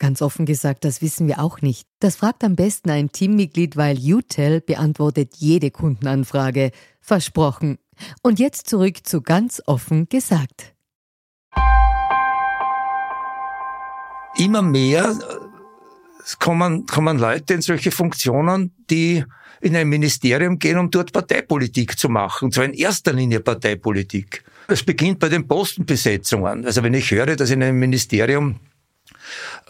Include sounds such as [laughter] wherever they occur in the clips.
Ganz offen gesagt, das wissen wir auch nicht. Das fragt am besten ein Teammitglied, weil UTEL beantwortet jede Kundenanfrage. Versprochen. Und jetzt zurück zu ganz offen gesagt. Immer mehr kommen, kommen Leute in solche Funktionen, die in ein Ministerium gehen, um dort Parteipolitik zu machen. Und zwar in erster Linie Parteipolitik. Es beginnt bei den Postenbesetzungen. Also wenn ich höre, dass in einem Ministerium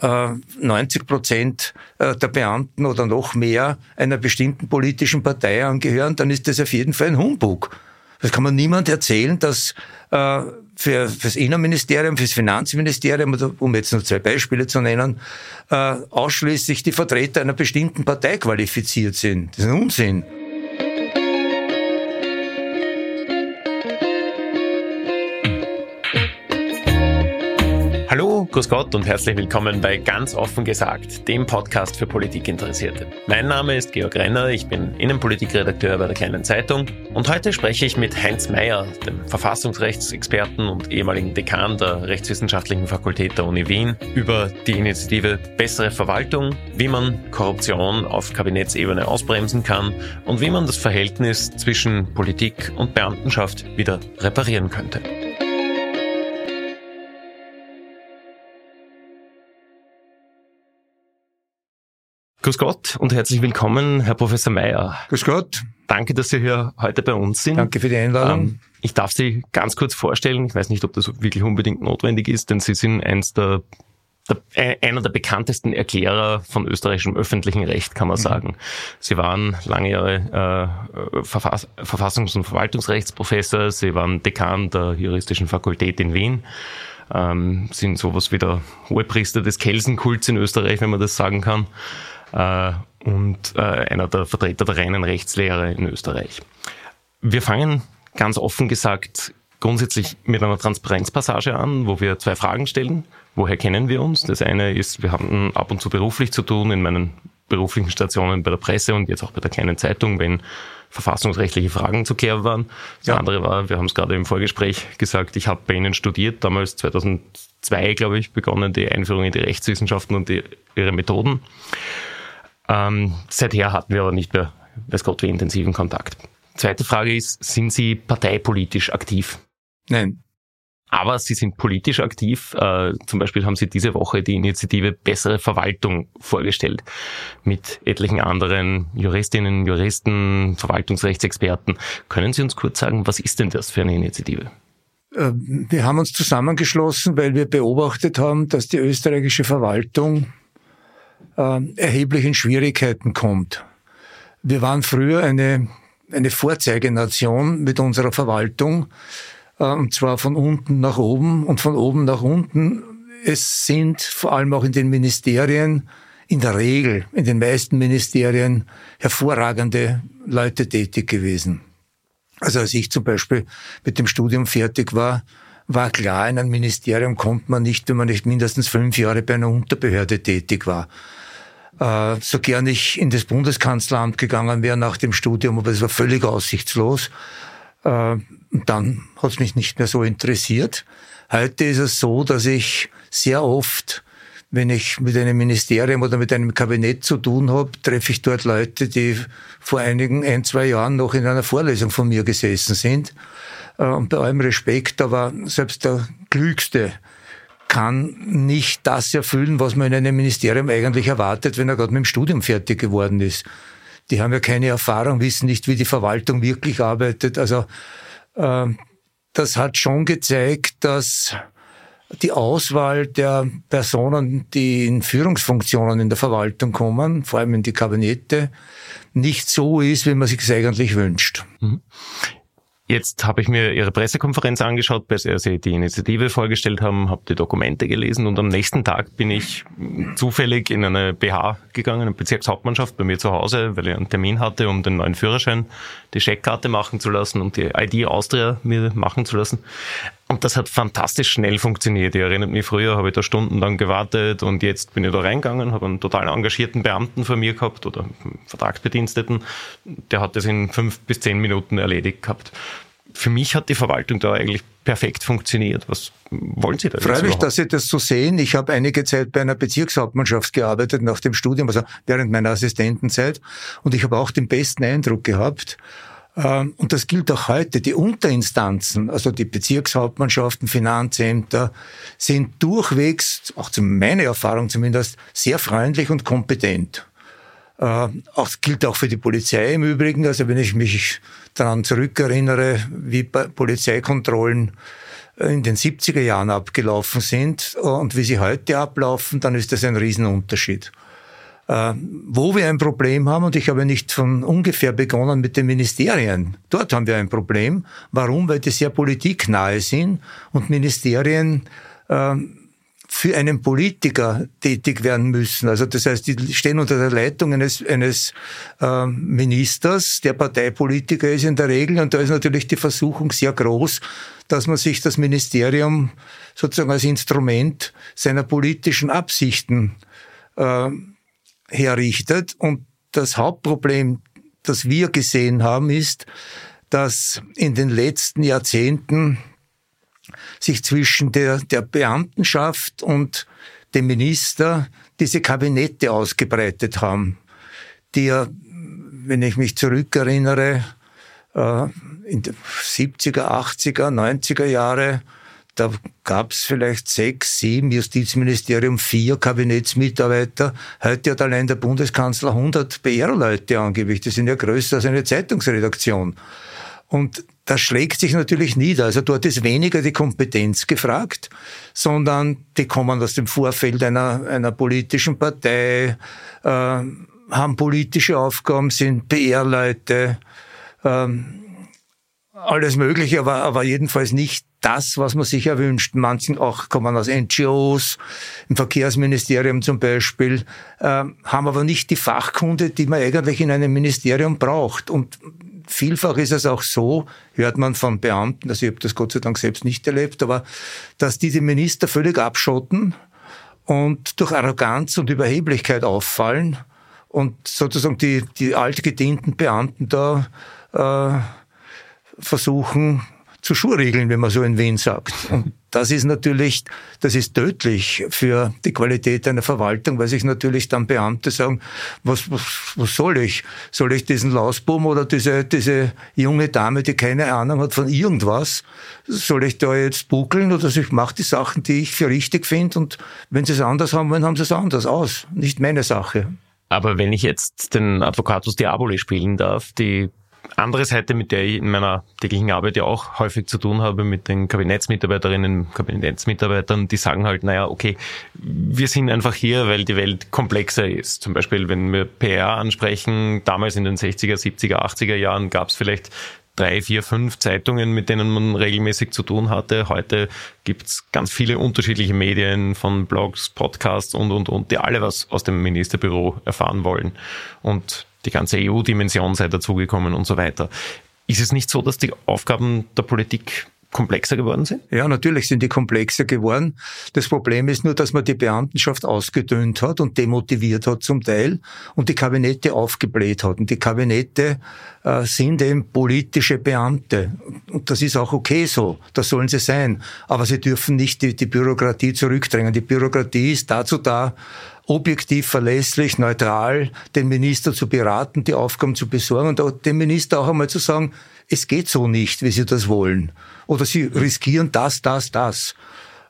90 äh, Prozent äh, der Beamten oder noch mehr einer bestimmten politischen Partei angehören, dann ist das auf jeden Fall ein Humbug. Das kann man niemand erzählen, dass äh, für fürs Innenministerium, fürs Finanzministerium, um jetzt nur zwei Beispiele zu nennen, ausschließlich die Vertreter einer bestimmten Partei qualifiziert sind. Das ist ein Unsinn. Grüß Gott und herzlich willkommen bei Ganz offen gesagt, dem Podcast für Politikinteressierte. Mein Name ist Georg Renner, ich bin Innenpolitikredakteur bei der Kleinen Zeitung und heute spreche ich mit Heinz Mayer, dem Verfassungsrechtsexperten und ehemaligen Dekan der Rechtswissenschaftlichen Fakultät der Uni Wien, über die Initiative Bessere Verwaltung, wie man Korruption auf Kabinettsebene ausbremsen kann und wie man das Verhältnis zwischen Politik und Beamtenschaft wieder reparieren könnte. Grüß Gott und herzlich willkommen, Herr Professor Mayer. Grüß Gott. Danke, dass Sie hier heute bei uns sind. Danke für die Einladung. Ähm, ich darf Sie ganz kurz vorstellen. Ich weiß nicht, ob das wirklich unbedingt notwendig ist, denn Sie sind eins der, der einer der bekanntesten Erklärer von österreichischem öffentlichen Recht, kann man mhm. sagen. Sie waren lange Jahre äh, Verfass Verfassungs- und Verwaltungsrechtsprofessor. Sie waren Dekan der Juristischen Fakultät in Wien. Ähm, sind sowas wie der Hohepriester des Kelsenkults in Österreich, wenn man das sagen kann und äh, einer der Vertreter der reinen Rechtslehre in Österreich. Wir fangen ganz offen gesagt grundsätzlich mit einer Transparenzpassage an, wo wir zwei Fragen stellen. Woher kennen wir uns? Das eine ist, wir hatten ab und zu beruflich zu tun in meinen beruflichen Stationen bei der Presse und jetzt auch bei der kleinen Zeitung, wenn verfassungsrechtliche Fragen zu klären waren. Das ja. andere war, wir haben es gerade im Vorgespräch gesagt, ich habe bei Ihnen studiert, damals 2002, glaube ich, begonnen die Einführung in die Rechtswissenschaften und die, ihre Methoden. Ähm, seither hatten wir aber nicht mehr, weiß Gott, wie intensiven Kontakt. Zweite Frage ist, sind Sie parteipolitisch aktiv? Nein. Aber Sie sind politisch aktiv. Äh, zum Beispiel haben Sie diese Woche die Initiative Bessere Verwaltung vorgestellt mit etlichen anderen Juristinnen, Juristen, Verwaltungsrechtsexperten. Können Sie uns kurz sagen, was ist denn das für eine Initiative? Äh, wir haben uns zusammengeschlossen, weil wir beobachtet haben, dass die österreichische Verwaltung äh, erheblichen Schwierigkeiten kommt. Wir waren früher eine, eine Vorzeigenation mit unserer Verwaltung, äh, und zwar von unten nach oben und von oben nach unten. Es sind vor allem auch in den Ministerien, in der Regel, in den meisten Ministerien, hervorragende Leute tätig gewesen. Also als ich zum Beispiel mit dem Studium fertig war, war klar, in ein Ministerium kommt man nicht, wenn man nicht mindestens fünf Jahre bei einer Unterbehörde tätig war äh, so gern ich in das Bundeskanzleramt gegangen wäre nach dem Studium, aber es war völlig aussichtslos. Äh, dann hat es mich nicht mehr so interessiert. Heute ist es so, dass ich sehr oft, wenn ich mit einem Ministerium oder mit einem Kabinett zu tun habe, treffe ich dort Leute, die vor einigen ein, zwei Jahren noch in einer Vorlesung von mir gesessen sind. Äh, und bei allem Respekt, aber selbst der Klügste kann nicht das erfüllen, was man in einem Ministerium eigentlich erwartet, wenn er gerade mit dem Studium fertig geworden ist. Die haben ja keine Erfahrung, wissen nicht, wie die Verwaltung wirklich arbeitet. Also äh, das hat schon gezeigt, dass die Auswahl der Personen, die in Führungsfunktionen in der Verwaltung kommen, vor allem in die Kabinette, nicht so ist, wie man sich eigentlich wünscht. Jetzt habe ich mir Ihre Pressekonferenz angeschaut, bei der Sie die Initiative vorgestellt haben, habe die Dokumente gelesen und am nächsten Tag bin ich zufällig in eine BH gegangen, eine Bezirkshauptmannschaft bei mir zu Hause, weil ich einen Termin hatte, um den neuen Führerschein, die Scheckkarte machen zu lassen und die ID Austria mir machen zu lassen. Und das hat fantastisch schnell funktioniert. Ich erinnere mich, früher habe ich da stundenlang gewartet und jetzt bin ich da reingegangen, habe einen total engagierten Beamten vor mir gehabt oder Vertragsbediensteten. Der hat das in fünf bis zehn Minuten erledigt gehabt. Für mich hat die Verwaltung da eigentlich perfekt funktioniert. Was wollen Sie da? Freue mich, dass Sie das so sehen. Ich habe einige Zeit bei einer Bezirkshauptmannschaft gearbeitet nach dem Studium, also während meiner Assistentenzeit. Und ich habe auch den besten Eindruck gehabt, und das gilt auch heute. Die Unterinstanzen, also die Bezirkshauptmannschaften, Finanzämter, sind durchwegs, auch zu meiner Erfahrung zumindest, sehr freundlich und kompetent. Ähm, das gilt auch für die Polizei im Übrigen. Also wenn ich mich daran zurückerinnere, wie Polizeikontrollen in den 70er Jahren abgelaufen sind und wie sie heute ablaufen, dann ist das ein Riesenunterschied. Äh, wo wir ein Problem haben, und ich habe nicht von ungefähr begonnen mit den Ministerien. Dort haben wir ein Problem. Warum? Weil die sehr politiknahe sind und Ministerien äh, für einen Politiker tätig werden müssen. Also das heißt, die stehen unter der Leitung eines, eines äh, Ministers, der Parteipolitiker ist in der Regel. Und da ist natürlich die Versuchung sehr groß, dass man sich das Ministerium sozusagen als Instrument seiner politischen Absichten herrichtet. Und das Hauptproblem, das wir gesehen haben, ist, dass in den letzten Jahrzehnten sich zwischen der, der Beamtenschaft und dem Minister diese Kabinette ausgebreitet haben, die ja, wenn ich mich zurückerinnere, äh, in den 70er, 80er, 90er Jahre da gab es vielleicht sechs, sieben, Justizministerium vier Kabinettsmitarbeiter. Heute hat allein der Bundeskanzler 100 PR-Leute angeblich. Das sind ja größer als eine Zeitungsredaktion. Und das schlägt sich natürlich nieder. Also dort ist weniger die Kompetenz gefragt, sondern die kommen aus dem Vorfeld einer, einer politischen Partei, äh, haben politische Aufgaben, sind PR-Leute, ähm, alles Mögliche, aber, aber jedenfalls nicht das, was man sich erwünscht. Manchen auch kommen aus NGOs, im Verkehrsministerium zum Beispiel, äh, haben aber nicht die Fachkunde, die man eigentlich in einem Ministerium braucht. Und vielfach ist es auch so, hört man von Beamten, also ich habe das Gott sei Dank selbst nicht erlebt, aber dass diese Minister völlig abschotten und durch Arroganz und Überheblichkeit auffallen und sozusagen die, die altgedienten Beamten da äh, versuchen, zu Schurregeln, wenn man so in Wien sagt. Und das ist natürlich, das ist tödlich für die Qualität einer Verwaltung, weil sich natürlich dann Beamte sagen, was, was, was soll ich? Soll ich diesen Lausbuben oder diese, diese junge Dame, die keine Ahnung hat von irgendwas, soll ich da jetzt buckeln oder ich mache die Sachen, die ich für richtig finde und wenn sie es anders haben wollen, haben sie es anders aus. Nicht meine Sache. Aber wenn ich jetzt den Advocatus Diaboli spielen darf, die andere Seite, mit der ich in meiner täglichen Arbeit ja auch häufig zu tun habe, mit den Kabinettsmitarbeiterinnen, Kabinettsmitarbeitern, die sagen halt, naja, okay, wir sind einfach hier, weil die Welt komplexer ist. Zum Beispiel, wenn wir PR ansprechen, damals in den 60er, 70er, 80er Jahren gab es vielleicht drei, vier, fünf Zeitungen, mit denen man regelmäßig zu tun hatte. Heute gibt's ganz viele unterschiedliche Medien von Blogs, Podcasts und, und, und, die alle was aus dem Ministerbüro erfahren wollen. Und die ganze EU-Dimension sei dazugekommen und so weiter. Ist es nicht so, dass die Aufgaben der Politik komplexer geworden sind? Ja, natürlich sind die komplexer geworden. Das Problem ist nur, dass man die Beamtenschaft ausgedünnt hat und demotiviert hat zum Teil und die Kabinette aufgebläht hat. Und die Kabinette äh, sind eben politische Beamte. Und das ist auch okay so. Das sollen sie sein. Aber sie dürfen nicht die, die Bürokratie zurückdrängen. Die Bürokratie ist dazu da, objektiv, verlässlich, neutral den Minister zu beraten, die Aufgaben zu besorgen und dem Minister auch einmal zu sagen, es geht so nicht, wie Sie das wollen. Oder Sie riskieren das, das, das.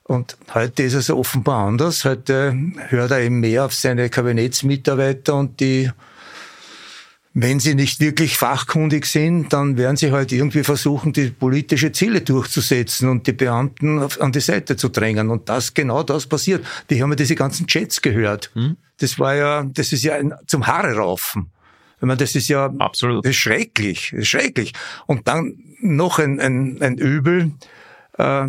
Und heute ist es offenbar anders. Heute hört er eben mehr auf seine Kabinettsmitarbeiter und die wenn sie nicht wirklich fachkundig sind, dann werden sie halt irgendwie versuchen, die politische Ziele durchzusetzen und die Beamten an die Seite zu drängen. Und das, genau das passiert. Die haben ja diese ganzen Chats gehört. Hm? Das war ja, das ist ja ein, zum Haare raufen. Ich meine, das ist ja Absolut. Das ist schrecklich, das ist schrecklich. Und dann noch ein, ein, ein Übel, äh,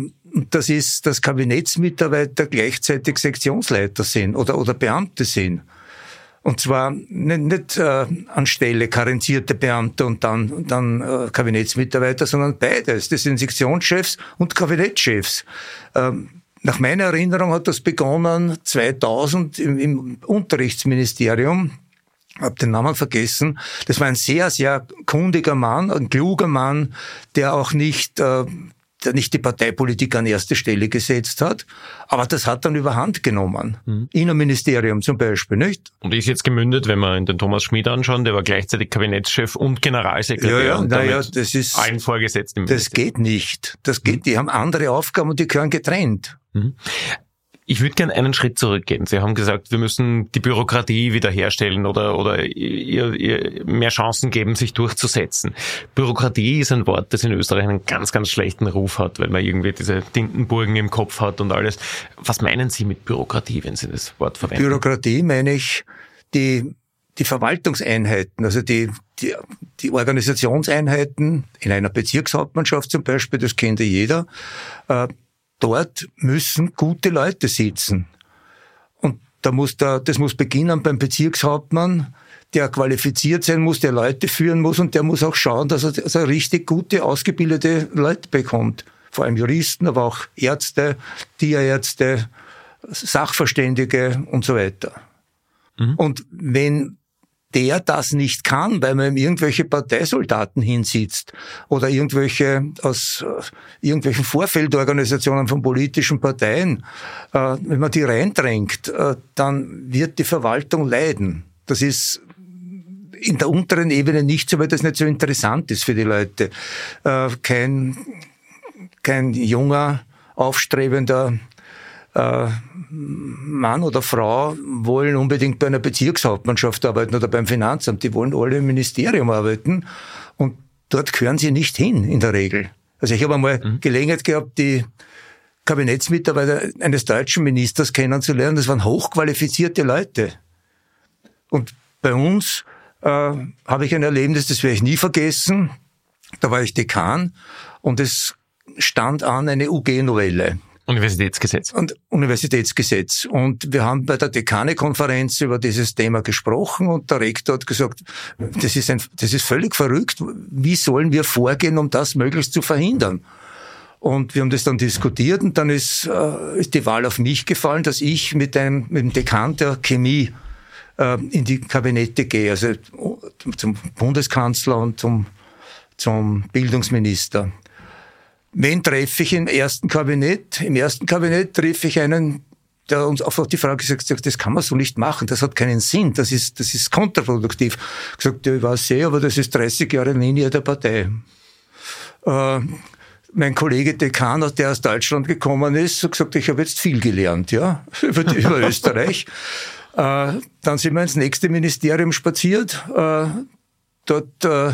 das ist, dass Kabinettsmitarbeiter gleichzeitig Sektionsleiter sind oder, oder Beamte sind. Und zwar nicht, nicht äh, anstelle karenzierte Beamte und dann, dann äh, Kabinettsmitarbeiter, sondern beides. Das sind Sektionschefs und Kabinettschefs. Ähm, nach meiner Erinnerung hat das begonnen 2000 im, im Unterrichtsministerium. Hab den Namen vergessen. Das war ein sehr, sehr kundiger Mann, ein kluger Mann, der auch nicht äh, nicht die Parteipolitik an erste Stelle gesetzt hat, aber das hat dann überhand genommen. Mhm. Innenministerium zum Beispiel, nicht? Und ist jetzt gemündet, wenn wir in den Thomas Schmid anschauen, der war gleichzeitig Kabinettschef und Generalsekretär. Ja, ja, und naja, das ist allen vorgesetzt im Das geht nicht. Das geht. Mhm. Die haben andere Aufgaben und die gehören getrennt. Mhm. Ich würde gerne einen Schritt zurückgehen. Sie haben gesagt, wir müssen die Bürokratie wiederherstellen oder, oder ihr, ihr mehr Chancen geben, sich durchzusetzen. Bürokratie ist ein Wort, das in Österreich einen ganz, ganz schlechten Ruf hat, weil man irgendwie diese Tintenburgen im Kopf hat und alles. Was meinen Sie mit Bürokratie, wenn Sie das Wort verwenden? Bürokratie meine ich die, die Verwaltungseinheiten, also die, die, die Organisationseinheiten in einer Bezirkshauptmannschaft zum Beispiel, das kennt ja jeder, äh, dort müssen gute Leute sitzen. Und da muss da, das muss beginnen beim Bezirkshauptmann, der qualifiziert sein muss, der Leute führen muss und der muss auch schauen, dass er, dass er richtig gute, ausgebildete Leute bekommt. Vor allem Juristen, aber auch Ärzte, Tierärzte, Sachverständige und so weiter. Mhm. Und wenn der das nicht kann, weil man ihm irgendwelche Parteisoldaten hinsitzt oder irgendwelche aus irgendwelchen Vorfeldorganisationen von politischen Parteien, äh, wenn man die reindrängt, äh, dann wird die Verwaltung leiden. Das ist in der unteren Ebene nicht so, weil das nicht so interessant ist für die Leute. Äh, kein, kein junger, aufstrebender äh, Mann oder Frau wollen unbedingt bei einer Bezirkshauptmannschaft arbeiten oder beim Finanzamt. Die wollen alle im Ministerium arbeiten und dort gehören sie nicht hin in der Regel. Also ich habe einmal mhm. Gelegenheit gehabt, die Kabinettsmitarbeiter eines deutschen Ministers kennenzulernen. Das waren hochqualifizierte Leute. Und bei uns äh, habe ich ein Erlebnis, das werde ich nie vergessen. Da war ich Dekan und es stand an eine UG-Novelle. Universitätsgesetz. Und Universitätsgesetz. Und wir haben bei der Dekane-Konferenz über dieses Thema gesprochen und der Rektor hat gesagt, das ist, ein, das ist völlig verrückt. Wie sollen wir vorgehen, um das möglichst zu verhindern? Und wir haben das dann diskutiert und dann ist, äh, ist die Wahl auf mich gefallen, dass ich mit einem, mit dem Dekan der Chemie äh, in die Kabinette gehe, also zum Bundeskanzler und zum, zum Bildungsminister. Wen treffe ich im ersten Kabinett? Im ersten Kabinett treffe ich einen, der uns auf die Frage gesagt hat, das kann man so nicht machen, das hat keinen Sinn, das ist, das ist kontraproduktiv. Gesagt, ja, ich weiß sehr, aber das ist 30 Jahre Linie der Partei. Äh, mein Kollege Dekan, der aus Deutschland gekommen ist, hat gesagt, ich habe jetzt viel gelernt, ja, [laughs] über, über [laughs] Österreich. Äh, dann sind wir ins nächste Ministerium spaziert. Äh, dort äh,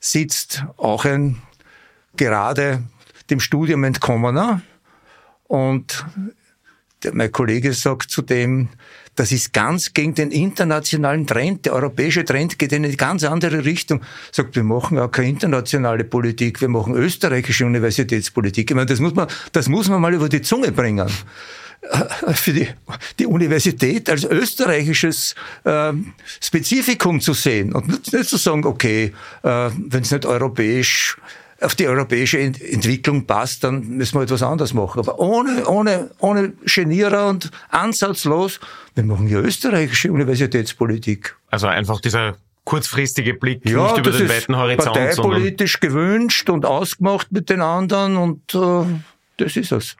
sitzt auch ein gerade dem Studium entkommener. Und der, mein Kollege sagt zu dem, das ist ganz gegen den internationalen Trend. Der europäische Trend geht in eine ganz andere Richtung. Sagt, wir machen auch keine internationale Politik, wir machen österreichische Universitätspolitik. Ich meine, das muss man, das muss man mal über die Zunge bringen. Äh, für die, die Universität als österreichisches äh, Spezifikum zu sehen und nicht, zu sagen, okay, äh, wenn es nicht europäisch auf die europäische Entwicklung passt, dann müssen wir etwas anderes machen. Aber ohne, ohne, ohne Genierer und ansatzlos, wir machen ja österreichische Universitätspolitik. Also einfach dieser kurzfristige Blick ja, nicht über den weiten Horizont. Parteipolitisch gewünscht und ausgemacht mit den anderen und äh, das ist es.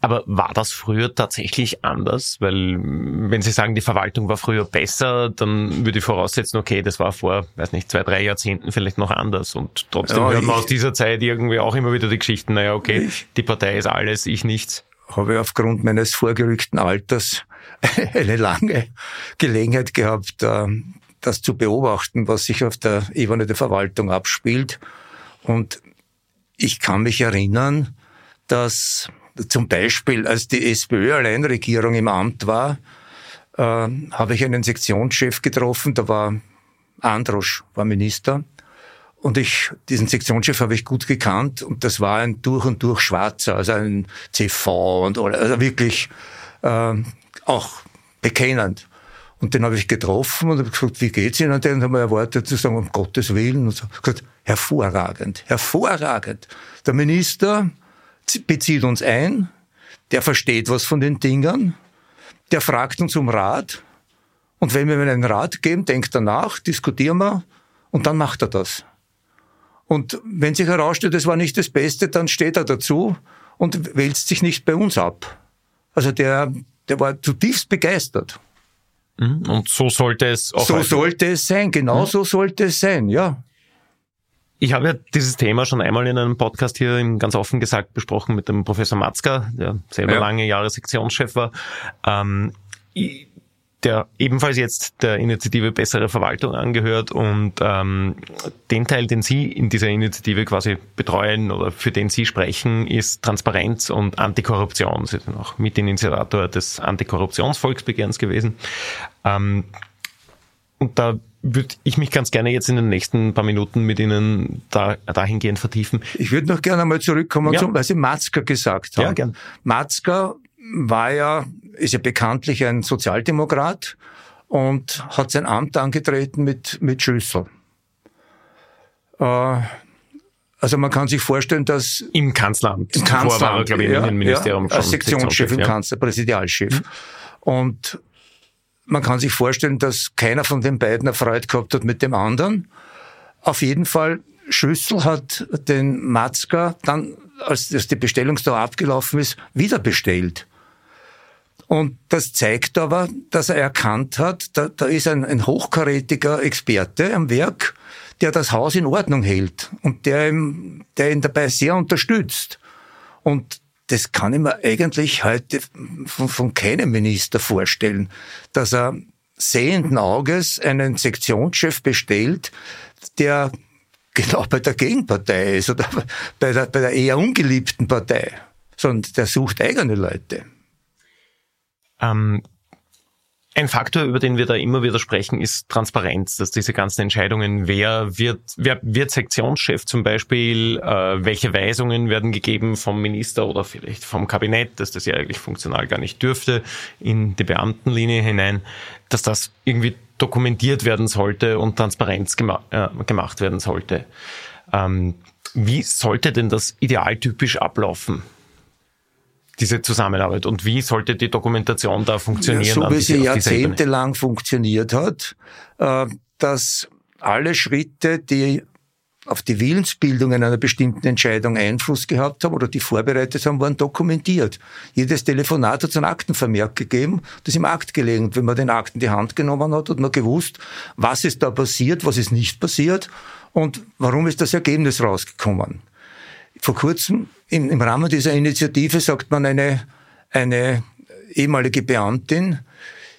Aber war das früher tatsächlich anders? Weil wenn Sie sagen, die Verwaltung war früher besser, dann würde ich voraussetzen, okay, das war vor, weiß nicht, zwei, drei Jahrzehnten vielleicht noch anders. Und trotzdem ja, hört man aus dieser Zeit irgendwie auch immer wieder die Geschichten, naja, okay, ich, die Partei ist alles, ich nichts. Habe aufgrund meines vorgerückten Alters [laughs] eine lange Gelegenheit gehabt, äh, das zu beobachten, was sich auf der Ebene der Verwaltung abspielt. Und ich kann mich erinnern, dass zum Beispiel, als die SPÖ-Alleinregierung im Amt war, äh, habe ich einen Sektionschef getroffen, da war Androsch, war Minister. Und ich, diesen Sektionschef habe ich gut gekannt und das war ein durch und durch Schwarzer, also ein CV und also wirklich äh, auch bekennend. Und den habe ich getroffen und habe gesagt, wie geht's Ihnen? Und den haben wir erwartet zu sagen, um Gottes Willen. Und so. gesagt, hervorragend, hervorragend. Der Minister bezieht uns ein, der versteht was von den Dingern, der fragt uns um Rat. Und wenn wir ihm einen Rat geben, denkt er nach, diskutieren wir und dann macht er das. Und wenn sich herausstellt, das war nicht das Beste, dann steht er dazu und wälzt sich nicht bei uns ab. Also der, der war zutiefst begeistert. Mhm. Und so sollte es auch So heute. sollte es sein, genau mhm. so sollte es sein, ja. Ich habe ja dieses Thema schon einmal in einem Podcast hier ganz offen gesagt besprochen mit dem Professor Matzka, der selber ja. lange Jahre Sektionschef war. Ähm, der ebenfalls jetzt der Initiative Bessere Verwaltung angehört und ähm, den Teil, den Sie in dieser Initiative quasi betreuen oder für den Sie sprechen, ist Transparenz und Antikorruption. Sie sind auch Mitinitiator des Antikorruptionsvolksbegehrens gewesen. Ähm, und da würde ich mich ganz gerne jetzt in den nächsten paar Minuten mit Ihnen da, dahingehend vertiefen. Ich würde noch gerne einmal zurückkommen, ja. zum, was Sie Matzka gesagt haben. Ja, gern. Matzka war ja, ist ja bekanntlich ein Sozialdemokrat und hat sein Amt angetreten mit, mit Schüssel. Äh, also man kann sich vorstellen, dass im Kanzleramt, im Kanzleramt, war er, glaube ich, im Innenministerium ja, als Sektionschef im ja. Kanzler, Präsidialchef. Mhm. Und man kann sich vorstellen, dass keiner von den beiden erfreut gehabt hat mit dem anderen. Auf jeden Fall, Schüssel hat den Matzka dann, als die Bestellungsdauer abgelaufen ist, wieder bestellt. Und das zeigt aber, dass er erkannt hat, da, da ist ein, ein hochkarätiger Experte am Werk, der das Haus in Ordnung hält und der, ihm, der ihn dabei sehr unterstützt. Und das kann ich mir eigentlich heute von, von keinem Minister vorstellen, dass er sehenden Auges einen Sektionschef bestellt, der genau bei der Gegenpartei ist oder bei der, bei der eher ungeliebten Partei, sondern der sucht eigene Leute. Ähm, ein Faktor, über den wir da immer wieder sprechen, ist Transparenz, dass diese ganzen Entscheidungen, wer wird, wer wird Sektionschef zum Beispiel, äh, welche Weisungen werden gegeben vom Minister oder vielleicht vom Kabinett, dass das ja eigentlich funktional gar nicht dürfte, in die Beamtenlinie hinein, dass das irgendwie dokumentiert werden sollte und Transparenz gema äh, gemacht werden sollte. Ähm, wie sollte denn das idealtypisch ablaufen? Diese Zusammenarbeit und wie sollte die Dokumentation da funktionieren? Ja, so wie sie jahrzehntelang funktioniert hat, äh, dass alle Schritte, die auf die Willensbildung einer bestimmten Entscheidung Einfluss gehabt haben oder die vorbereitet haben, waren dokumentiert. Jedes Telefonat hat es einen Aktenvermerk gegeben, das im Akt gelegen. Wenn man den Akt in die Hand genommen hat, hat man gewusst, was ist da passiert, was ist nicht passiert und warum ist das Ergebnis rausgekommen. Vor kurzem im, im Rahmen dieser Initiative sagt man eine, eine ehemalige Beamtin,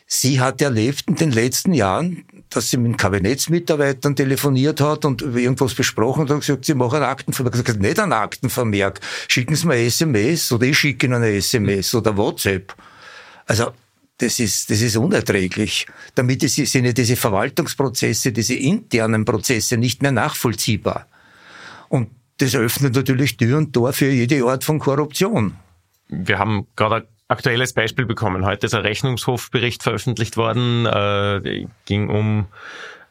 sie hat erlebt in den letzten Jahren, dass sie mit Kabinettsmitarbeitern telefoniert hat und irgendwas besprochen hat und gesagt, sie machen einen Aktenvermerk. Ich gesagt, nicht einen Aktenvermerk, schicken Sie mir SMS oder ich schicke Ihnen eine SMS oder WhatsApp. Also das ist, das ist unerträglich. Damit sind ja diese Verwaltungsprozesse, diese internen Prozesse nicht mehr nachvollziehbar. Und das öffnet natürlich Tür und Tor für jede Art von Korruption. Wir haben gerade ein aktuelles Beispiel bekommen. Heute ist ein Rechnungshofbericht veröffentlicht worden, äh, ging um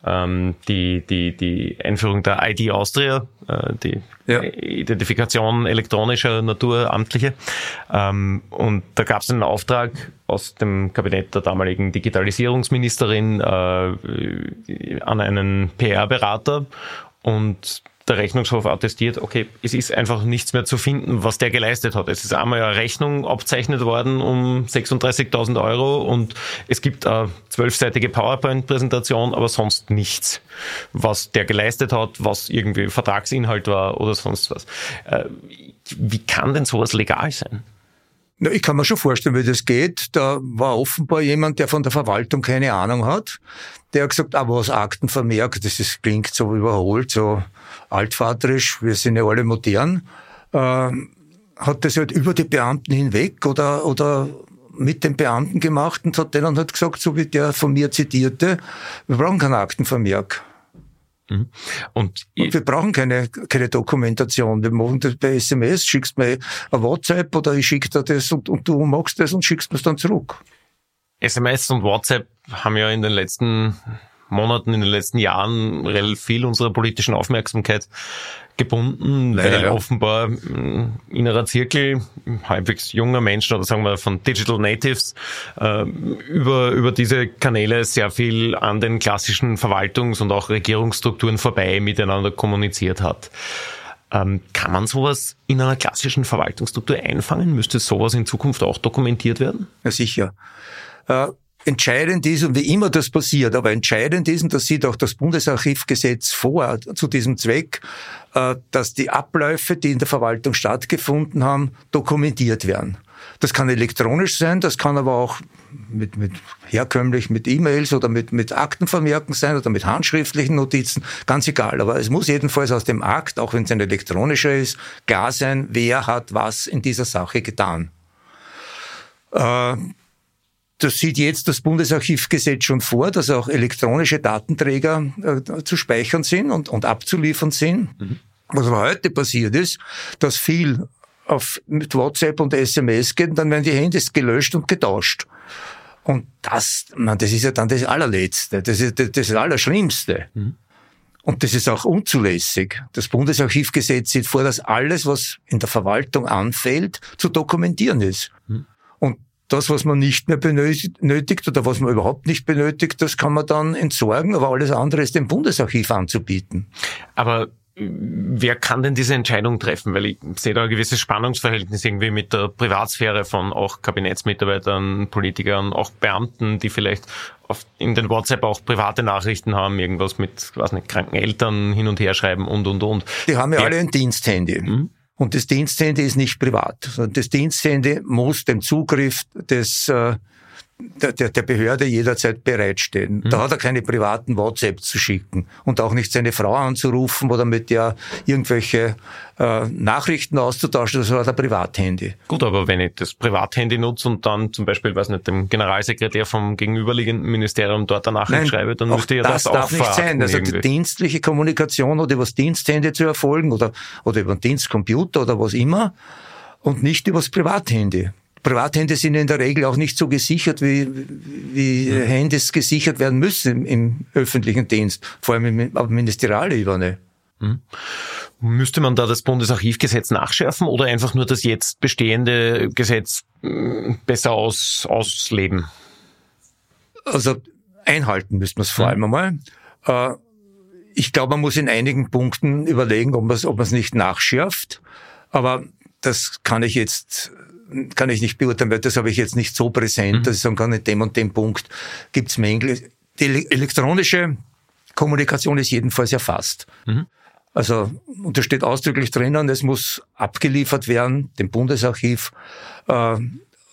ähm, die, die, die Einführung der ID Austria, äh, die ja. Identifikation elektronischer Natur, amtliche. Ähm, und da gab es einen Auftrag aus dem Kabinett der damaligen Digitalisierungsministerin äh, an einen PR-Berater und der Rechnungshof attestiert, okay, es ist einfach nichts mehr zu finden, was der geleistet hat. Es ist einmal eine Rechnung abzeichnet worden um 36.000 Euro und es gibt eine zwölfseitige PowerPoint-Präsentation, aber sonst nichts, was der geleistet hat, was irgendwie Vertragsinhalt war oder sonst was. Äh, wie kann denn sowas legal sein? Ich kann mir schon vorstellen, wie das geht. Da war offenbar jemand, der von der Verwaltung keine Ahnung hat. Der hat gesagt, aber was Aktenvermerk, das ist, klingt so überholt, so altvaterisch, wir sind ja alle modern. Äh, hat das halt über die Beamten hinweg oder, oder mit den Beamten gemacht und hat denen halt gesagt, so wie der von mir zitierte, wir brauchen keinen Aktenvermerk. Mhm. Und, und, wir brauchen keine, keine Dokumentation. Wir machen das bei SMS, schickst mir ein WhatsApp oder ich schicke dir das und, und du machst das und schickst mir es dann zurück. SMS und WhatsApp haben ja in den letzten Monaten, in den letzten Jahren relativ viel unserer politischen Aufmerksamkeit gebunden, Leider, weil ja. offenbar mm, innerer Zirkel halbwegs junger Menschen oder sagen wir von Digital Natives äh, über, über diese Kanäle sehr viel an den klassischen Verwaltungs- und auch Regierungsstrukturen vorbei miteinander kommuniziert hat. Ähm, kann man sowas in einer klassischen Verwaltungsstruktur einfangen? Müsste sowas in Zukunft auch dokumentiert werden? Ja, sicher. Äh, Entscheidend ist, und wie immer das passiert, aber entscheidend ist, und das sieht auch das Bundesarchivgesetz vor zu diesem Zweck, äh, dass die Abläufe, die in der Verwaltung stattgefunden haben, dokumentiert werden. Das kann elektronisch sein, das kann aber auch mit, mit herkömmlich mit E-Mails oder mit, mit Aktenvermerken sein oder mit handschriftlichen Notizen, ganz egal. Aber es muss jedenfalls aus dem Akt, auch wenn es ein elektronischer ist, klar sein, wer hat was in dieser Sache getan. Äh, das sieht jetzt das Bundesarchivgesetz schon vor, dass auch elektronische Datenträger äh, zu speichern sind und, und abzuliefern sind. Mhm. Was aber heute passiert ist, dass viel auf, mit WhatsApp und SMS geht und dann werden die Handys gelöscht und getauscht. Und das, man, das ist ja dann das allerletzte, das ist das, das Allerschlimmste. Mhm. Und das ist auch unzulässig. Das Bundesarchivgesetz sieht vor, dass alles, was in der Verwaltung anfällt, zu dokumentieren ist. Mhm. Das, was man nicht mehr benötigt oder was man überhaupt nicht benötigt, das kann man dann entsorgen, aber alles andere ist dem Bundesarchiv anzubieten. Aber äh, wer kann denn diese Entscheidung treffen? Weil ich sehe da ein gewisses Spannungsverhältnis irgendwie mit der Privatsphäre von auch Kabinettsmitarbeitern, Politikern, auch Beamten, die vielleicht in den WhatsApp auch private Nachrichten haben, irgendwas mit, was nicht, kranken Eltern hin und her schreiben und, und, und. Die haben ja wer, alle ein Diensthandy. Mhm. Und das Diensthandy ist nicht privat. Das Diensthandy muss dem Zugriff des äh, der, der, der Behörde jederzeit bereitstehen. Mhm. Da hat er keine privaten WhatsApp zu schicken und auch nicht seine Frau anzurufen oder mit der irgendwelche äh, Nachrichten auszutauschen, das hat er Privathandy. Gut, aber wenn ich das Privathandy nutze und dann zum Beispiel, weiß nicht, dem Generalsekretär vom gegenüberliegenden Ministerium dort eine Nachricht Nein, schreibe, dann müsste ja das, das darf nicht sein. Also irgendwie. die dienstliche Kommunikation oder über das Diensthandy zu erfolgen oder, oder über den Dienstcomputer oder was immer und nicht über das Privathandy. Privathandy sind in der Regel auch nicht so gesichert, wie, wie ja. Handys gesichert werden müssen im, im öffentlichen Dienst, vor allem auf Ministerialebene. Mhm. Müsste man da das Bundesarchivgesetz nachschärfen oder einfach nur das jetzt bestehende Gesetz mm, besser aus, ausleben? Also einhalten müsste man es vor allem einmal. Äh, ich glaube, man muss in einigen Punkten überlegen, ob man es ob nicht nachschärft. Aber das kann ich jetzt kann ich nicht beurteilen, weil das habe ich jetzt nicht so präsent, mhm. dass ich sagen kann, in dem und dem Punkt gibt's Mängel. Die elektronische Kommunikation ist jedenfalls erfasst. Mhm. Also, und da steht ausdrücklich drinnen, es muss abgeliefert werden, dem Bundesarchiv, äh,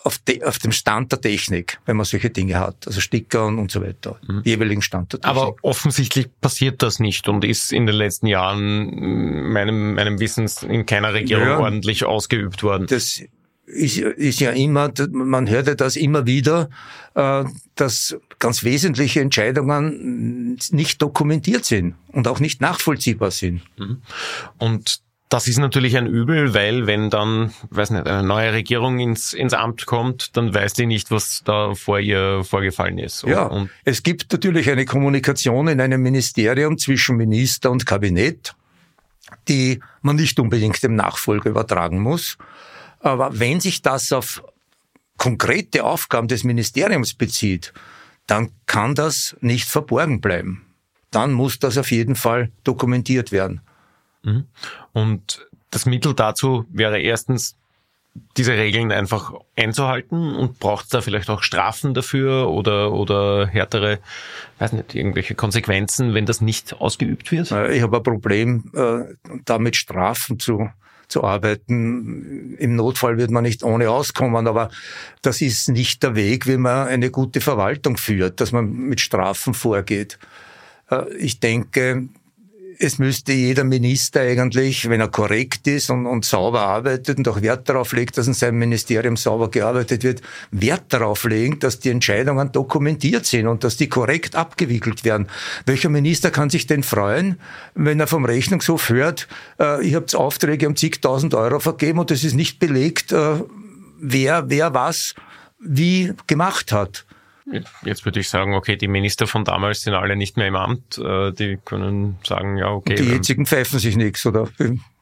auf, de, auf dem Stand der Technik, wenn man solche Dinge hat, also Sticker und, und so weiter, mhm. jeweiligen Stand der Technik. Aber offensichtlich passiert das nicht und ist in den letzten Jahren meinem, meinem Wissens in keiner Regierung ja, ordentlich ausgeübt worden. Das ist, ist ja immer, man hörte das immer wieder, äh, dass ganz wesentliche Entscheidungen nicht dokumentiert sind und auch nicht nachvollziehbar sind. Mhm. Und das ist natürlich ein Übel, weil wenn dann, weiß nicht, eine neue Regierung ins, ins Amt kommt, dann weiß die nicht, was da vor ihr vorgefallen ist. Ja, und es gibt natürlich eine Kommunikation in einem Ministerium zwischen Minister und Kabinett, die man nicht unbedingt dem Nachfolger übertragen muss. Aber wenn sich das auf konkrete Aufgaben des Ministeriums bezieht, dann kann das nicht verborgen bleiben. Dann muss das auf jeden Fall dokumentiert werden. Mhm. Und das Mittel dazu wäre erstens, diese Regeln einfach einzuhalten und braucht es da vielleicht auch Strafen dafür oder, oder härtere, weiß nicht, irgendwelche Konsequenzen, wenn das nicht ausgeübt wird? Ich habe ein Problem, äh, damit Strafen zu zu arbeiten. Im Notfall wird man nicht ohne auskommen, aber das ist nicht der Weg, wie man eine gute Verwaltung führt, dass man mit Strafen vorgeht. Äh, ich denke, es müsste jeder Minister eigentlich, wenn er korrekt ist und, und, sauber arbeitet und auch Wert darauf legt, dass in seinem Ministerium sauber gearbeitet wird, Wert darauf legen, dass die Entscheidungen dokumentiert sind und dass die korrekt abgewickelt werden. Welcher Minister kann sich denn freuen, wenn er vom Rechnungshof hört, äh, ich habe Aufträge um zigtausend Euro vergeben und es ist nicht belegt, äh, wer, wer was wie gemacht hat? Jetzt würde ich sagen, okay, die Minister von damals sind alle nicht mehr im Amt. Äh, die können sagen, ja, okay. Und die jetzigen pfeifen sich nichts, oder?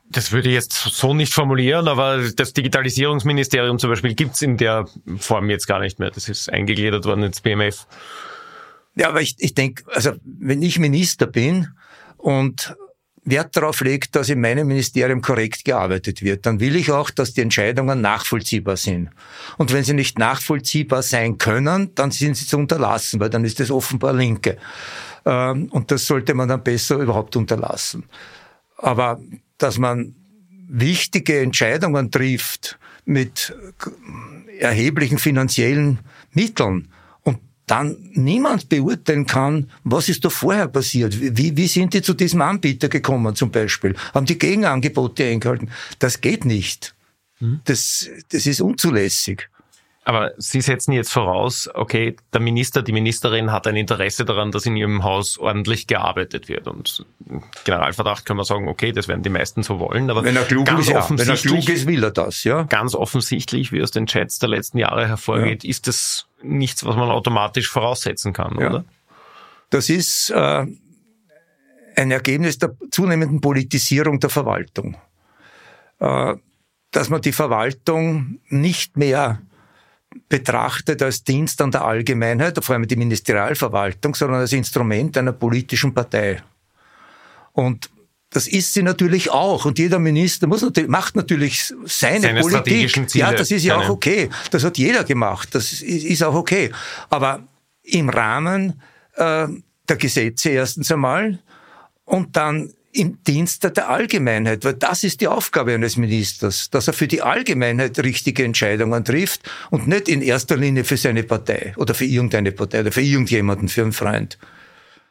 Das würde ich jetzt so nicht formulieren, aber das Digitalisierungsministerium zum Beispiel gibt's in der Form jetzt gar nicht mehr. Das ist eingegliedert worden ins BMF. Ja, aber ich, ich denke, also wenn ich Minister bin und Wert darauf legt, dass in meinem Ministerium korrekt gearbeitet wird, dann will ich auch, dass die Entscheidungen nachvollziehbar sind. Und wenn sie nicht nachvollziehbar sein können, dann sind sie zu unterlassen, weil dann ist es offenbar Linke. Ähm, und das sollte man dann besser überhaupt unterlassen. Aber dass man wichtige Entscheidungen trifft mit erheblichen finanziellen Mitteln, dann niemand beurteilen kann, was ist da vorher passiert. Wie, wie sind die zu diesem Anbieter gekommen zum Beispiel? Haben die Gegenangebote eingehalten? Das geht nicht. Hm? Das, das ist unzulässig. Aber Sie setzen jetzt voraus, okay, der Minister, die Ministerin hat ein Interesse daran, dass in ihrem Haus ordentlich gearbeitet wird. Und Generalverdacht kann man sagen, okay, das werden die meisten so wollen. Aber wenn er klug, ganz ist, ja. wenn er klug ist, will er das, ja. Ganz offensichtlich, wie aus den Chats der letzten Jahre hervorgeht, ja. ist das nichts, was man automatisch voraussetzen kann, ja. oder? Das ist äh, ein Ergebnis der zunehmenden Politisierung der Verwaltung. Äh, dass man die Verwaltung nicht mehr betrachtet als Dienst an der Allgemeinheit, vor allem die Ministerialverwaltung, sondern als Instrument einer politischen Partei. Und das ist sie natürlich auch. Und jeder Minister muss natürlich, macht natürlich seine, seine Politik. Ziele, ja, das ist ja auch okay. Das hat jeder gemacht. Das ist, ist auch okay. Aber im Rahmen äh, der Gesetze erstens einmal und dann im Dienste der Allgemeinheit, weil das ist die Aufgabe eines Ministers, dass er für die Allgemeinheit richtige Entscheidungen trifft und nicht in erster Linie für seine Partei oder für irgendeine Partei oder für irgendjemanden, für einen Freund.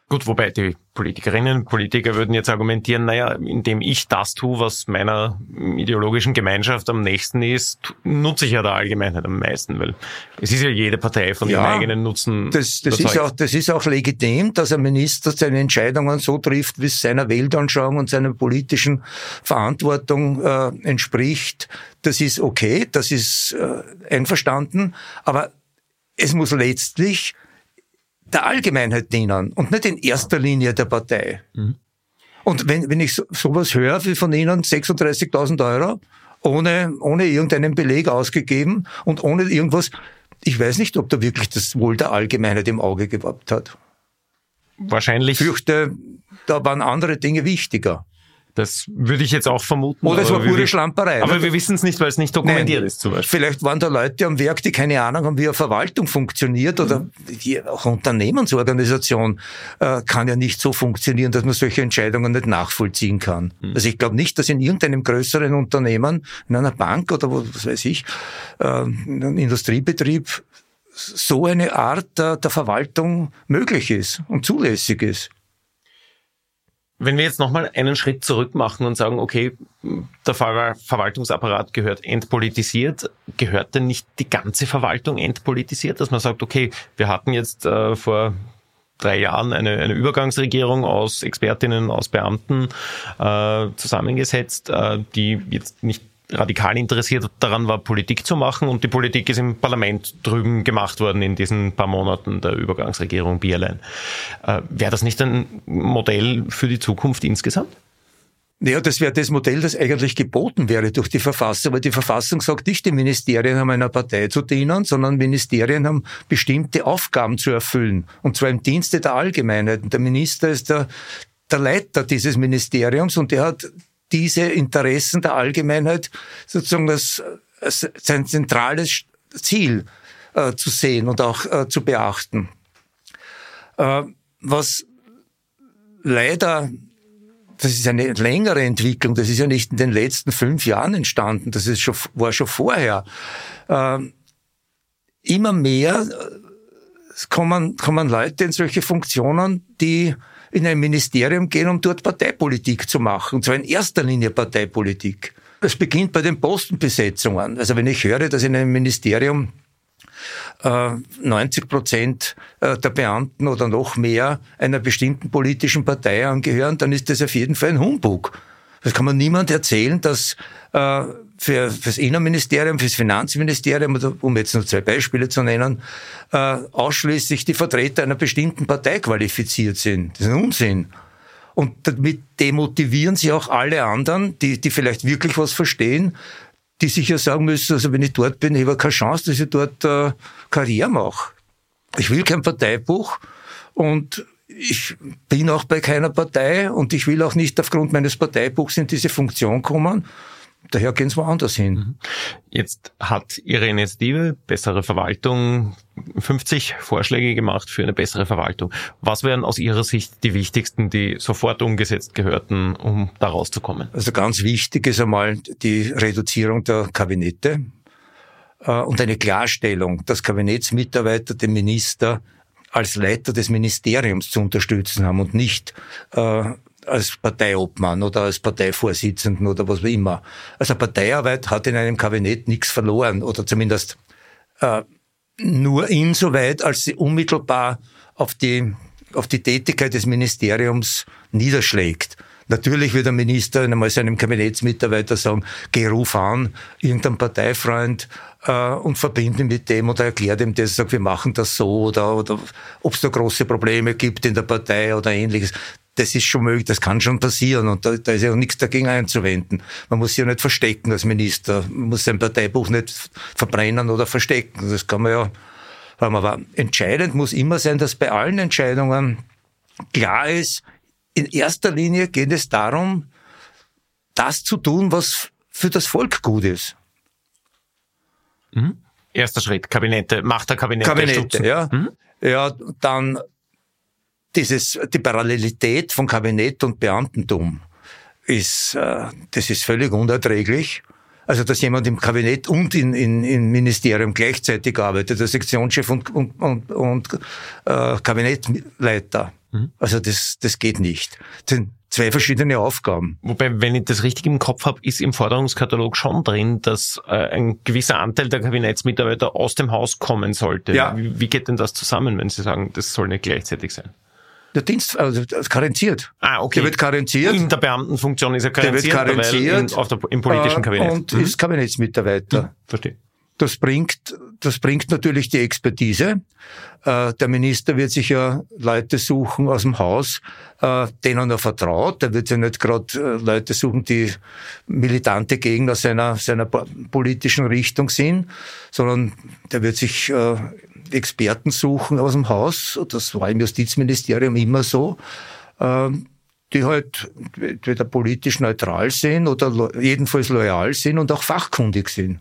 Gut, wobei die Politikerinnen und Politiker würden jetzt argumentieren, naja, indem ich das tue, was meiner ideologischen Gemeinschaft am nächsten ist, nutze ich ja der Allgemeinheit am meisten, weil es ist ja jede Partei von ja, ihrem eigenen Nutzen. Das, das, ist auch, das ist auch legitim, dass ein Minister seine Entscheidungen so trifft, wie es seiner Weltanschauung und seiner politischen Verantwortung äh, entspricht. Das ist okay, das ist äh, einverstanden, aber es muss letztlich der Allgemeinheit dienen und nicht in erster Linie der Partei. Mhm. Und wenn, wenn ich so, sowas höre wie von Ihnen, 36.000 Euro, ohne, ohne irgendeinen Beleg ausgegeben und ohne irgendwas, ich weiß nicht, ob da wirklich das Wohl der Allgemeinheit im Auge gehabt hat. Wahrscheinlich. Ich fürchte, da waren andere Dinge wichtiger. Das würde ich jetzt auch vermuten. Oder es war pure Schlamperei. Aber ne? wir wissen es nicht, weil es nicht dokumentiert Nein, ist zum Beispiel. Vielleicht waren da Leute am Werk, die keine Ahnung haben, wie eine Verwaltung funktioniert oder mhm. die, auch Unternehmensorganisation äh, kann ja nicht so funktionieren, dass man solche Entscheidungen nicht nachvollziehen kann. Mhm. Also ich glaube nicht, dass in irgendeinem größeren Unternehmen, in einer Bank oder was weiß ich, äh, in einem Industriebetrieb so eine Art der, der Verwaltung möglich ist und zulässig ist. Wenn wir jetzt nochmal einen Schritt zurück machen und sagen, okay, der Verwaltungsapparat gehört entpolitisiert, gehört denn nicht die ganze Verwaltung entpolitisiert, dass man sagt, okay, wir hatten jetzt äh, vor drei Jahren eine, eine Übergangsregierung aus Expertinnen, aus Beamten äh, zusammengesetzt, äh, die jetzt nicht radikal interessiert daran war, Politik zu machen und die Politik ist im Parlament drüben gemacht worden in diesen paar Monaten der Übergangsregierung Bierlein. Äh, Wäre das nicht ein Modell für die Zukunft insgesamt? Naja, das wäre das Modell, das eigentlich geboten wäre durch die Verfassung. Aber die Verfassung sagt nicht, die Ministerien haben einer Partei zu dienen, sondern Ministerien haben bestimmte Aufgaben zu erfüllen. Und zwar im Dienste der Allgemeinheit. Und der Minister ist der, der Leiter dieses Ministeriums und der hat diese Interessen der Allgemeinheit sozusagen als, als sein zentrales Ziel äh, zu sehen und auch äh, zu beachten. Äh, was leider das ist eine längere Entwicklung. Das ist ja nicht in den letzten fünf Jahren entstanden. Das ist schon, war schon vorher. Ähm, immer mehr äh, kommen, kommen Leute in solche Funktionen, die in ein Ministerium gehen, um dort Parteipolitik zu machen. Und zwar in erster Linie Parteipolitik. Es beginnt bei den Postenbesetzungen. Also wenn ich höre, dass in einem Ministerium 90 äh, Prozent äh, der Beamten oder noch mehr einer bestimmten politischen Partei angehören, dann ist das auf jeden Fall ein Humbug. Das kann man niemand erzählen, dass äh, für das Innenministerium, fürs Finanzministerium, um jetzt nur zwei Beispiele zu nennen, ausschließlich die Vertreter einer bestimmten Partei qualifiziert sind. Das ist ein Unsinn. Und damit demotivieren sie auch alle anderen, die, die vielleicht wirklich was verstehen, die sich ja sagen müssen, also wenn ich dort bin, ich habe keine Chance, dass ich dort äh, Karriere mache. Ich will kein Parteibuch und ich bin auch bei keiner Partei und ich will auch nicht aufgrund meines Parteibuchs in diese Funktion kommen. Daher gehen sie woanders hin. Mhm. Jetzt hat Ihre Initiative Bessere Verwaltung 50 Vorschläge gemacht für eine bessere Verwaltung. Was wären aus Ihrer Sicht die wichtigsten, die sofort umgesetzt gehörten, um da rauszukommen? Also ganz wichtig ist einmal die Reduzierung der Kabinette äh, und eine Klarstellung, dass Kabinettsmitarbeiter den Minister als Leiter des Ministeriums zu unterstützen haben und nicht äh, als Parteiobmann oder als Parteivorsitzenden oder was auch immer. Also Parteiarbeit hat in einem Kabinett nichts verloren oder zumindest äh, nur insoweit, als sie unmittelbar auf die, auf die Tätigkeit des Ministeriums niederschlägt. Natürlich wird der Minister einmal seinem Kabinettsmitarbeiter sagen, geh ruf an, irgendein Parteifreund äh, und verbinde mit dem oder erklärt ihm das, sagt, wir machen das so oder, oder ob es da große Probleme gibt in der Partei oder ähnliches das ist schon möglich, das kann schon passieren und da, da ist ja auch nichts dagegen einzuwenden. Man muss sich ja nicht verstecken als Minister, man muss sein Parteibuch nicht verbrennen oder verstecken. Das kann man ja haben. Aber entscheidend muss immer sein, dass bei allen Entscheidungen klar ist, in erster Linie geht es darum, das zu tun, was für das Volk gut ist. Mhm. Erster Schritt, Kabinette, Macht der Kabinette. Kabinette, ja. Mhm. Ja, dann dieses, die Parallelität von Kabinett und Beamtentum ist, äh, das ist völlig unerträglich. Also, dass jemand im Kabinett und in, in, im Ministerium gleichzeitig arbeitet, der Sektionschef und, und, und, und äh, Kabinettleiter. Mhm. Also, das, das geht nicht. Das sind zwei verschiedene Aufgaben. Wobei, wenn ich das richtig im Kopf habe, ist im Forderungskatalog schon drin, dass äh, ein gewisser Anteil der Kabinettsmitarbeiter aus dem Haus kommen sollte. Ja. Wie, wie geht denn das zusammen, wenn Sie sagen, das soll nicht gleichzeitig sein? Der Dienst, also karenziert. Ah, okay. Der wird karenziert. In der Beamtenfunktion ist er karenziert. Der wird karenziert. In, auf der, Im politischen äh, Kabinett. Und mhm. ist Kabinettsmitarbeiter. Mhm. Verstehe. Das bringt, das bringt natürlich die Expertise. Äh, der Minister wird sich ja Leute suchen aus dem Haus, äh, denen er vertraut. Der wird ja nicht gerade äh, Leute suchen, die militante Gegner seiner, seiner politischen Richtung sind, sondern der wird sich Experten suchen aus dem Haus. Das war im Justizministerium immer so. Ähm, die halt entweder politisch neutral sind oder jedenfalls loyal sind und auch fachkundig sind.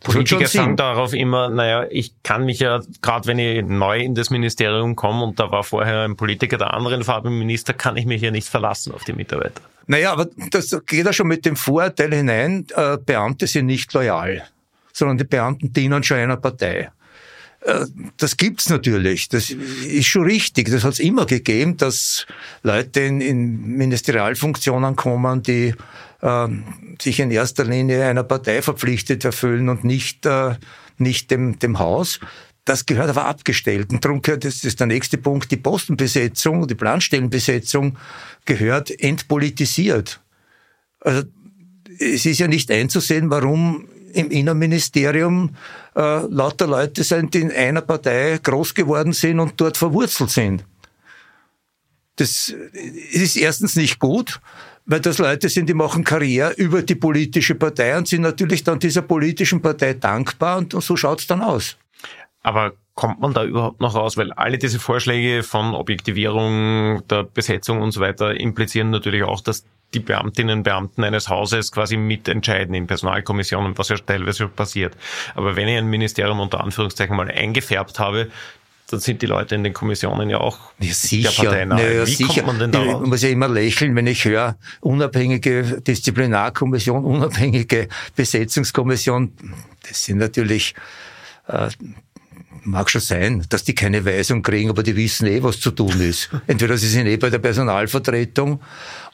Politiker sagen darauf immer, naja, ich kann mich ja, gerade wenn ich neu in das Ministerium komme und da war vorher ein Politiker der anderen Farbe Minister, kann ich mich ja nicht verlassen auf die Mitarbeiter. Naja, aber das geht ja schon mit dem Vorurteil hinein, äh, Beamte sind nicht loyal, sondern die Beamten dienen schon einer Partei. Äh, das gibt's natürlich. Das ist schon richtig. Das hat's immer gegeben, dass Leute in, in Ministerialfunktionen kommen, die sich in erster Linie einer Partei verpflichtet erfüllen und nicht, äh, nicht dem, dem Haus. Das gehört aber abgestellt. Und darum gehört, das ist der nächste Punkt, die Postenbesetzung, die Planstellenbesetzung gehört entpolitisiert. Also, es ist ja nicht einzusehen, warum im Innenministerium äh, lauter Leute sind, die in einer Partei groß geworden sind und dort verwurzelt sind. Das ist erstens nicht gut, weil das Leute sind, die machen Karriere über die politische Partei und sind natürlich dann dieser politischen Partei dankbar und so schaut's dann aus. Aber kommt man da überhaupt noch raus? Weil alle diese Vorschläge von Objektivierung der Besetzung und so weiter implizieren natürlich auch, dass die Beamtinnen und Beamten eines Hauses quasi mitentscheiden in Personalkommissionen, was ja teilweise passiert. Aber wenn ich ein Ministerium unter Anführungszeichen mal eingefärbt habe, dann sind die Leute in den Kommissionen ja auch ja, sicher. der Partei nahe. Naja, Wie sicher. kommt man denn da Ich muss ja immer lächeln, wenn ich höre, unabhängige Disziplinarkommission, unabhängige Besetzungskommission. Das sind natürlich äh, mag schon sein, dass die keine Weisung kriegen, aber die wissen eh, was zu tun ist. [laughs] Entweder sie sind eh bei der Personalvertretung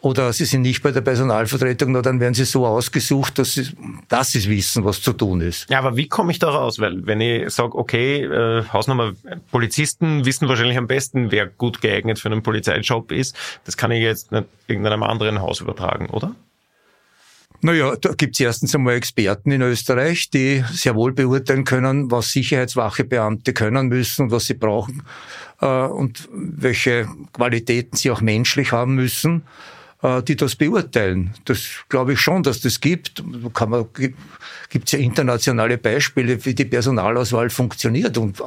oder sie sind nicht bei der Personalvertretung, nur dann werden sie so ausgesucht, dass sie, dass sie wissen, was zu tun ist. Ja, aber wie komme ich da raus? Weil wenn ich sage, okay, äh, Hausnummer, Polizisten wissen wahrscheinlich am besten, wer gut geeignet für einen Polizeijob ist, das kann ich jetzt nicht irgendeinem anderen Haus übertragen, oder? Naja, da gibt es erstens einmal Experten in Österreich, die sehr wohl beurteilen können, was Sicherheitswachebeamte können müssen und was sie brauchen äh, und welche Qualitäten sie auch menschlich haben müssen, äh, die das beurteilen. Das glaube ich schon, dass das gibt. Kann man, gibt es ja internationale Beispiele, wie die Personalauswahl funktioniert und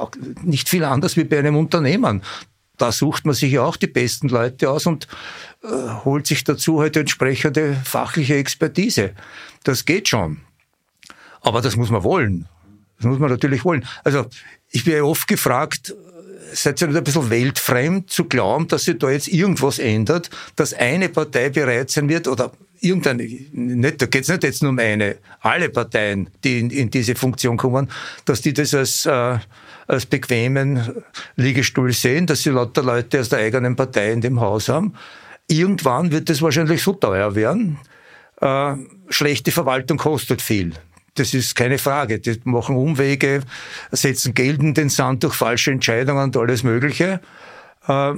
nicht viel anders wie bei einem Unternehmen da sucht man sich ja auch die besten Leute aus und äh, holt sich dazu halt entsprechende fachliche Expertise. Das geht schon. Aber das muss man wollen. Das muss man natürlich wollen. Also ich werde oft gefragt, seid ihr nicht ein bisschen weltfremd zu glauben, dass sich da jetzt irgendwas ändert, dass eine Partei bereit sein wird oder irgendeine, nicht, da geht es nicht jetzt nur um eine, alle Parteien, die in, in diese Funktion kommen, dass die das als äh, als bequemen Liegestuhl sehen, dass sie lauter Leute aus der eigenen Partei in dem Haus haben. Irgendwann wird es wahrscheinlich so teuer werden. Äh, schlechte Verwaltung kostet viel. Das ist keine Frage. Die machen Umwege, setzen Geld in den Sand durch falsche Entscheidungen und alles Mögliche. Äh,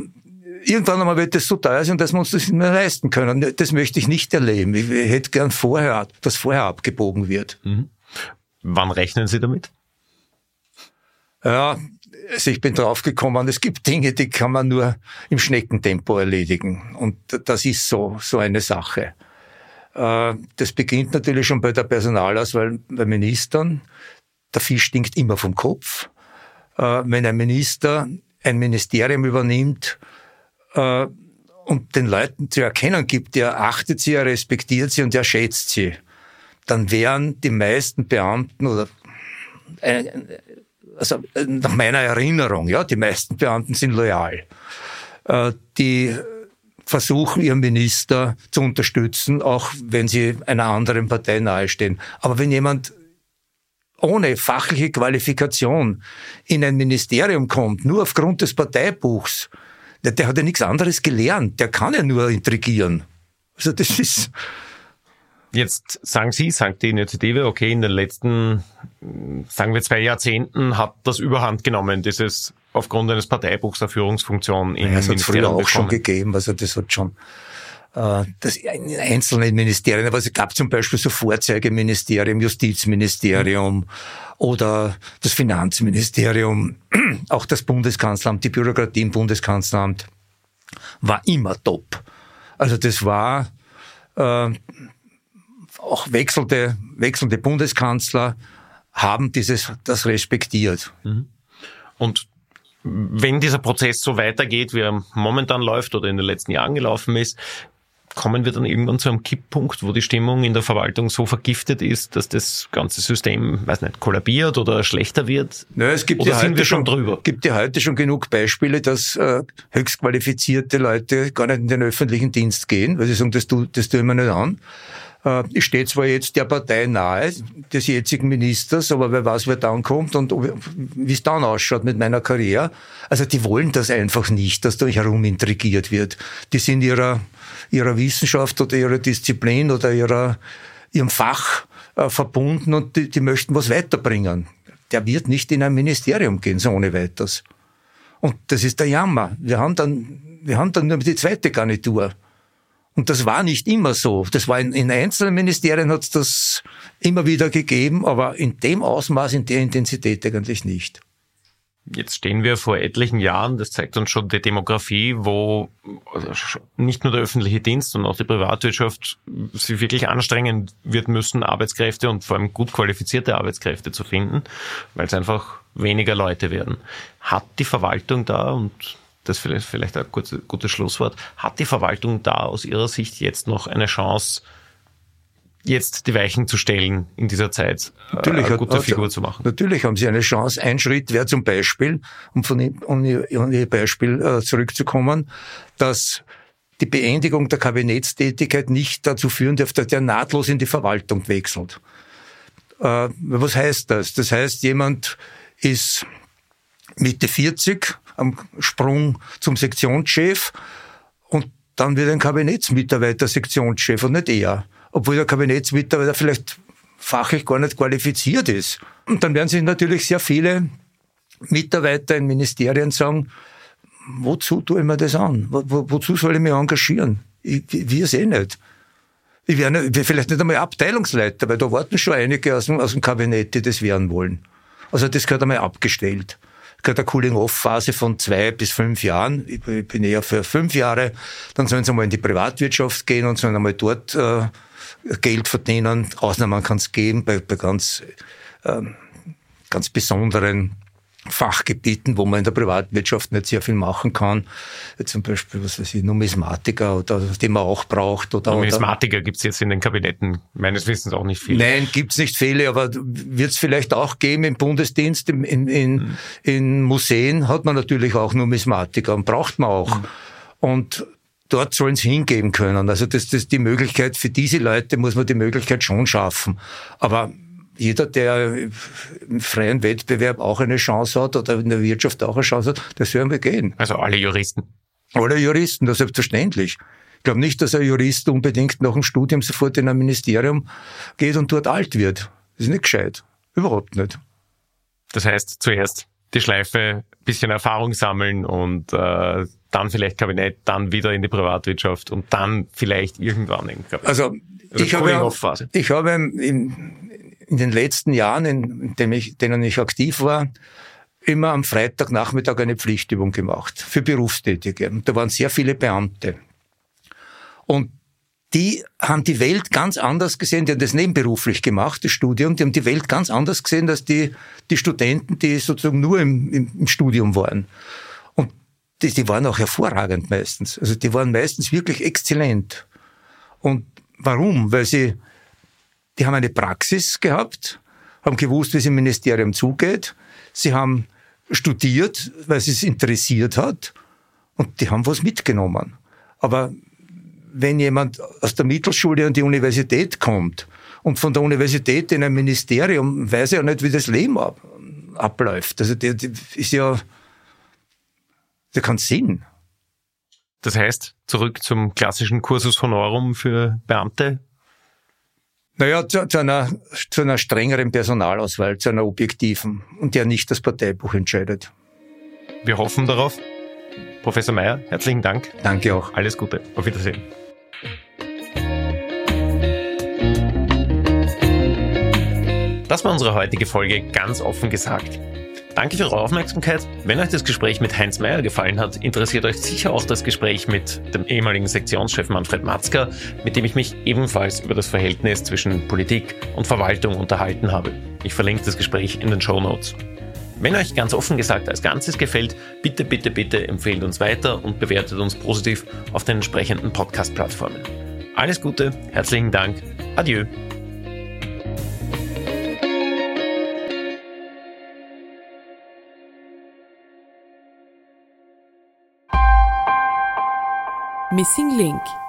irgendwann einmal wird es so teuer sein, dass wir uns das nicht mehr leisten können. Das möchte ich nicht erleben. Ich hätte gern vorher, dass vorher abgebogen wird. Mhm. Wann rechnen Sie damit? Ja, also ich bin draufgekommen, es gibt Dinge, die kann man nur im Schneckentempo erledigen. Und das ist so, so eine Sache. Äh, das beginnt natürlich schon bei der Personalauswahl bei Ministern. Der Fisch stinkt immer vom Kopf. Äh, wenn ein Minister ein Ministerium übernimmt äh, und den Leuten zu erkennen gibt, der achtet sie, er respektiert sie und er schätzt sie, dann wären die meisten Beamten oder also äh, nach meiner Erinnerung, ja, die meisten Beamten sind loyal. Äh, die versuchen, ihren Minister zu unterstützen, auch wenn sie einer anderen Partei nahestehen. Aber wenn jemand ohne fachliche Qualifikation in ein Ministerium kommt, nur aufgrund des Parteibuchs, der, der hat ja nichts anderes gelernt, der kann ja nur intrigieren. Also das ist, Jetzt sagen Sie, sagt die Initiative, okay, in den letzten, sagen wir zwei Jahrzehnten hat das überhand genommen, dieses aufgrund eines Parteibuchs eine Führungsfunktion in ja, Das hat es früher auch bekommen. schon gegeben, also das hat schon äh, das in einzelnen Ministerien, aber es gab zum Beispiel so Vorzeigeministerium, Justizministerium mhm. oder das Finanzministerium, [clears throat] auch das Bundeskanzleramt, die Bürokratie im Bundeskanzleramt war immer top. Also das war äh, auch wechselnde, wechselnde Bundeskanzler haben dieses, das respektiert. Mhm. Und wenn dieser Prozess so weitergeht, wie er momentan läuft oder in den letzten Jahren gelaufen ist, kommen wir dann irgendwann zu einem Kipppunkt, wo die Stimmung in der Verwaltung so vergiftet ist, dass das ganze System, weiß nicht, kollabiert oder schlechter wird? Naja, es gibt oder ja wir schon drüber? gibt ja heute schon genug Beispiele, dass äh, höchst qualifizierte Leute gar nicht in den öffentlichen Dienst gehen, weil sie sagen, das tue, das ich mir nicht an. Äh, ich stehe zwar jetzt der Partei nahe, des jetzigen Ministers, aber wer weiß, wer dann kommt und wie es dann ausschaut mit meiner Karriere. Also die wollen das einfach nicht, dass da herum intrigiert wird. Die sind ihrer, ihrer Wissenschaft oder ihrer Disziplin oder ihrer, ihrem Fach äh, verbunden und die, die möchten was weiterbringen. Der wird nicht in ein Ministerium gehen, so ohne weiteres. Und das ist der Jammer. Wir haben dann, wir haben dann nur die zweite Garnitur. Und das war nicht immer so. Das war in, in einzelnen Ministerien hat es das immer wieder gegeben, aber in dem Ausmaß, in der Intensität eigentlich nicht. Jetzt stehen wir vor etlichen Jahren, das zeigt uns schon die Demografie, wo nicht nur der öffentliche Dienst, sondern auch die Privatwirtschaft sich wirklich anstrengen wird müssen, Arbeitskräfte und vor allem gut qualifizierte Arbeitskräfte zu finden, weil es einfach weniger Leute werden. Hat die Verwaltung da, und das vielleicht, vielleicht ein gutes, gutes Schlusswort. Hat die Verwaltung da aus Ihrer Sicht jetzt noch eine Chance, jetzt die Weichen zu stellen in dieser Zeit, äh, natürlich eine gute hat, Figur zu machen. Natürlich haben sie eine Chance. Ein Schritt wäre zum Beispiel, um von um ihr Beispiel äh, zurückzukommen, dass die Beendigung der Kabinettstätigkeit nicht dazu führen darf, dass der nahtlos in die Verwaltung wechselt. Äh, was heißt das? Das heißt, jemand ist Mitte 40 am Sprung zum Sektionschef und dann wird ein Kabinettsmitarbeiter Sektionschef und nicht er obwohl der Kabinettsmitarbeiter vielleicht fachlich gar nicht qualifiziert ist. Und dann werden sich natürlich sehr viele Mitarbeiter in Ministerien sagen, wozu tue ich mir das an? Wo, wo, wozu soll ich mich engagieren? Ich, wir eh nicht. Ich wäre vielleicht nicht einmal Abteilungsleiter, weil da warten schon einige aus dem, aus dem Kabinett, die das werden wollen. Also das gehört einmal abgestellt. Eine Cooling-Off-Phase von zwei bis fünf Jahren. Ich bin eher für fünf Jahre. Dann sollen sie einmal in die Privatwirtschaft gehen und sollen einmal dort äh, Geld verdienen. Ausnahmen kann es geben bei, bei ganz, ähm, ganz besonderen Fachgebieten, wo man in der Privatwirtschaft nicht sehr viel machen kann. Zum Beispiel, was weiß ich, Numismatiker oder die man auch braucht. Oder, Numismatiker gibt es jetzt in den Kabinetten meines Wissens auch nicht viele. Nein, gibt es nicht viele, aber wird es vielleicht auch geben im Bundesdienst, in, in, in, mhm. in Museen hat man natürlich auch Numismatiker und braucht man auch. Mhm. Und dort sollen sie hingeben können. Also das, das die Möglichkeit, für diese Leute muss man die Möglichkeit schon schaffen. Aber jeder, der im freien Wettbewerb auch eine Chance hat oder in der Wirtschaft auch eine Chance hat, das hören wir gehen. Also alle Juristen. Alle Juristen, das ist selbstverständlich. Ich glaube nicht, dass ein Jurist unbedingt nach dem Studium sofort in ein Ministerium geht und dort alt wird. Das ist nicht gescheit. Überhaupt nicht. Das heißt, zuerst die Schleife, bisschen Erfahrung sammeln und äh, dann vielleicht Kabinett, dann wieder in die Privatwirtschaft und dann vielleicht irgendwann in Kabinett. Also ich habe, ich habe in, in den letzten Jahren, in denen ich, denen ich aktiv war, immer am Freitagnachmittag eine Pflichtübung gemacht für Berufstätige. Und da waren sehr viele Beamte. Und die haben die Welt ganz anders gesehen, die haben das nebenberuflich gemacht, das Studium, die haben die Welt ganz anders gesehen als die, die Studenten, die sozusagen nur im, im, im Studium waren die, die waren auch hervorragend meistens. Also die waren meistens wirklich exzellent. Und warum? Weil sie, die haben eine Praxis gehabt, haben gewusst, wie es im Ministerium zugeht. Sie haben studiert, weil sie es interessiert hat. Und die haben was mitgenommen. Aber wenn jemand aus der Mittelschule an die Universität kommt und von der Universität in ein Ministerium, weiß er ja nicht, wie das Leben ab, abläuft. Also der, der ist ja der kann Sinn. Das heißt, zurück zum klassischen Cursus Honorum für Beamte? Naja, zu, zu, einer, zu einer strengeren Personalauswahl, zu einer objektiven und der nicht das Parteibuch entscheidet. Wir hoffen darauf. Professor Mayer, herzlichen Dank. Danke auch. Alles Gute. Auf Wiedersehen. Das war unsere heutige Folge ganz offen gesagt. Danke für eure Aufmerksamkeit. Wenn euch das Gespräch mit Heinz Meyer gefallen hat, interessiert euch sicher auch das Gespräch mit dem ehemaligen Sektionschef Manfred Matzka, mit dem ich mich ebenfalls über das Verhältnis zwischen Politik und Verwaltung unterhalten habe. Ich verlinke das Gespräch in den Show Notes. Wenn euch ganz offen gesagt als Ganzes gefällt, bitte, bitte, bitte empfehlt uns weiter und bewertet uns positiv auf den entsprechenden Podcast-Plattformen. Alles Gute, herzlichen Dank, adieu. Missing Link